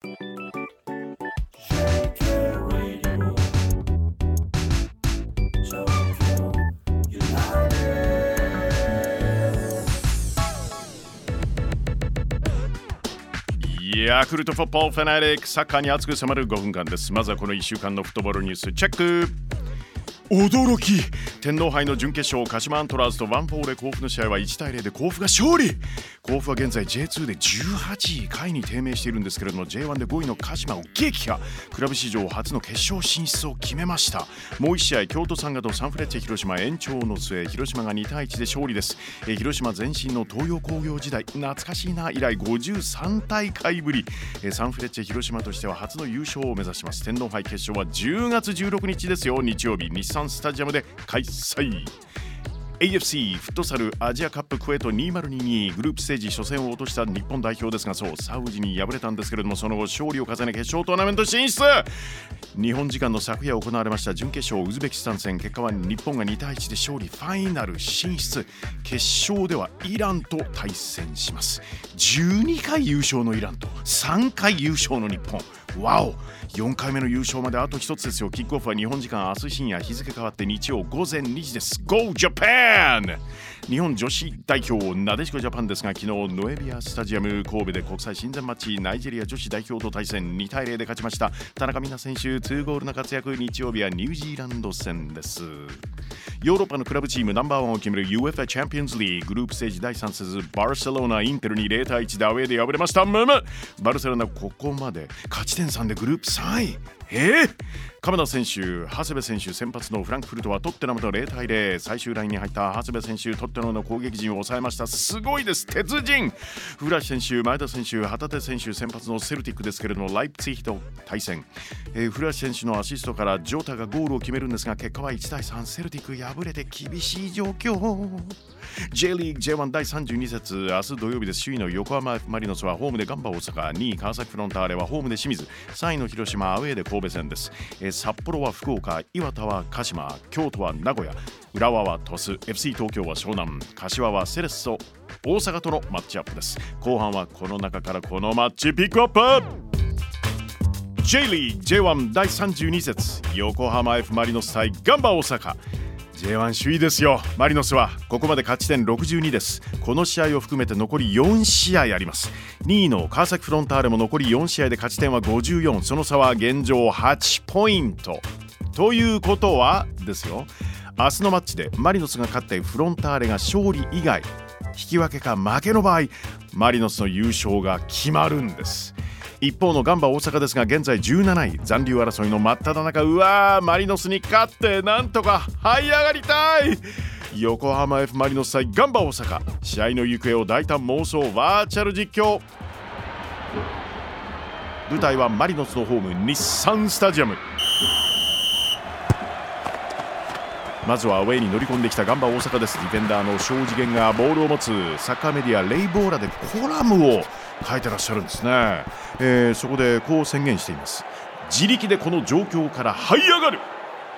ヤクルトフォットボーファナリックサッカーに熱く迫る5分間です。まずはこの1週間のフットボールニュースチェック。驚き。天皇杯の準決勝鹿島アントラーズとワンフォーレ甲府の試合は1対0で甲府が勝利。甲府は現在 J2 で18位下位に低迷しているんですけれども J1 で5位の鹿島を撃破。クラブ史上初の決勝進出を決めました。もう1試合京都サンガとサンフレッチェ広島延長の末広島が2対1で勝利です。え広島前身の東洋工業時代懐かしいな以来53大会ぶり。えサンフレッチェ広島としては初の優勝を目指します。天皇杯決勝は10月16日ですよ。日曜日日産スタジアムで開催 AFC フットサルアジアカップクエート2022グループステージ初戦を落とした日本代表ですがそうサウジに敗れたんですけれどもその後勝利を重ね決勝トーナメント進出。日本時間の昨夜行われました準決勝ウズベキスタン戦。結果は日本が2対1で勝利ファイナル進出。決勝ではイランと対戦します。12回優勝のイランと3回優勝の日本。わお4回目の優勝まであと1つですよ。キックオフは日本時間明日深夜日付変わって日曜午前2時です。Go Japan! 日本女子代表なでしこジャパンですが昨日ノエビアスタジアム神戸で国際親善マッチナイジェリア女子代表と対戦。2対0で勝ちました。田中美奈選手2ゴールの活躍。日曜日はニュージーランド戦です。ヨーロッパのクラブチームナンバーワンを決める UFA チャンピオンズリーグループステージ第3節バルセロナインテルに0対1でアウェーで敗れました。ムム。バルセロナここまで勝ち1.3でグループ3位。えー、鎌田選手、長谷部選手、先発のフランクフルトはトッテナムと0対0、最終ラインに入った長谷部選手、トッテナムの攻撃陣を抑えました。すごいです、鉄人。古橋選手、前田選手、旗手選手、先発のセルティックですけれども、ライプツィヒと対戦、えー、古橋選手のアシストからジョータがゴールを決めるんですが、結果は1対3、セルティック敗れて厳しい状況。J リーグ J1 第32節。明日土曜日です。首位の横浜マリノスはホームでガンバ大阪。2位川崎フロンターレはホームで清水。3位の広島アウェーで神戸戦です、えー、札幌は福岡岩田は鹿島。京都は名古屋。浦和は鳥栖。FC 東京は湘南。柏はセレッソ。大阪とのマッチアップです。後半はこの中からこのマッチピックアップ。J リーグ J1 第32節。横浜 F マリノス対ガンバ大阪。J1 首位ですよ。マリノスはここまで勝ち点62です。この試合を含めて残り4試合あります。2位の川崎フロンターレも残り4試合で勝ち点は54その差は現状8ポイント。ということはですよ。明日のマッチでマリノスが勝ってフロンターレが勝利以外引き分けか負けの場合マリノスの優勝が決まるんです。一方のガンバ大阪ですが現在17位。残留争いの真っ只中。うわーマリノスに勝ってなんとか這い上がりたい。横浜 F マリノス対ガンバ大阪。試合の行方を大胆妄想バーチャル実況。舞台はマリノスのホーム日産スタジアム。まずはアウェイに乗り込んできたガンバ大阪です。ディフェンダーの庄司源がボールを持つサッカーメディアレイボーラでコラムを書いてらっしゃるんですね、えー、そこでこう宣言しています。自力でこの状況から這い上がる。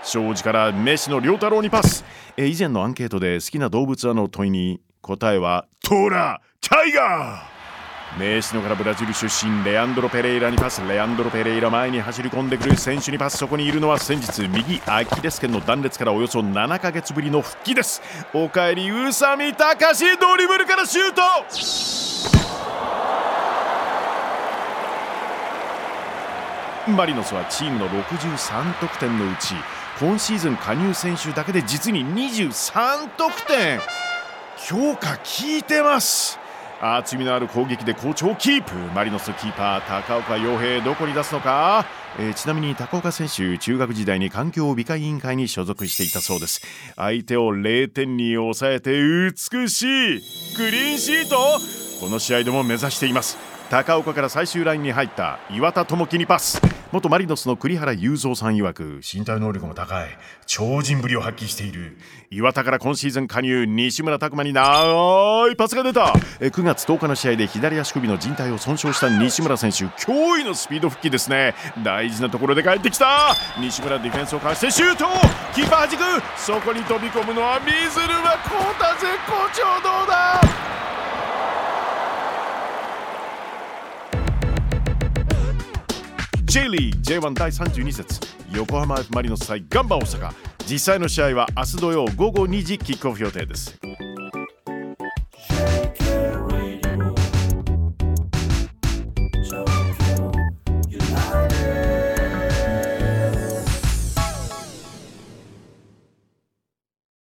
庄司からメッシの良太郎にパス、えー、以前のアンケートで好きな動物はの問いに答えはトラタイガー。メーシノからブラジル出身レアンドロ・ペレイラにパスレアンドロ・ペレイラ前に走り込んでくる選手にパスそこにいるのは先日右アキレス腱の断裂からおよそ7ヶ月ぶりの復帰です。おかえり宇佐美隆ドリブルからシュート。マリノスはチームの63得点のうち今シーズン加入選手だけで実に23得点。評価効いてます。厚みのある攻撃で好調キープ。マリノスキーパー高岡洋平どこに出すのか、えー、ちなみに高岡選手中学時代に環境美化委員会に所属していたそうです。相手を0点に抑えて美しいクリーンシートこの試合でも目指しています。高岡から最終ラインに入った岩田智樹にパス。元マリノスの栗原雄三さん曰く身体能力も高い超人ぶりを発揮している。岩田から今シーズン加入西村拓真に長いパスが出た。9月10日の試合で左足首の靭帯を損傷した西村選手。驚異のスピード復帰ですね。大事なところで帰ってきた。西村ディフェンスをかわしてシュート。キーパー弾く。そこに飛び込むのはミズルはコータ絶好調どうだ？J リーグ J1 第32節。横浜・マリノス対ガンバ大阪。実際の試合は明日土曜午後2時キックオフ予定です。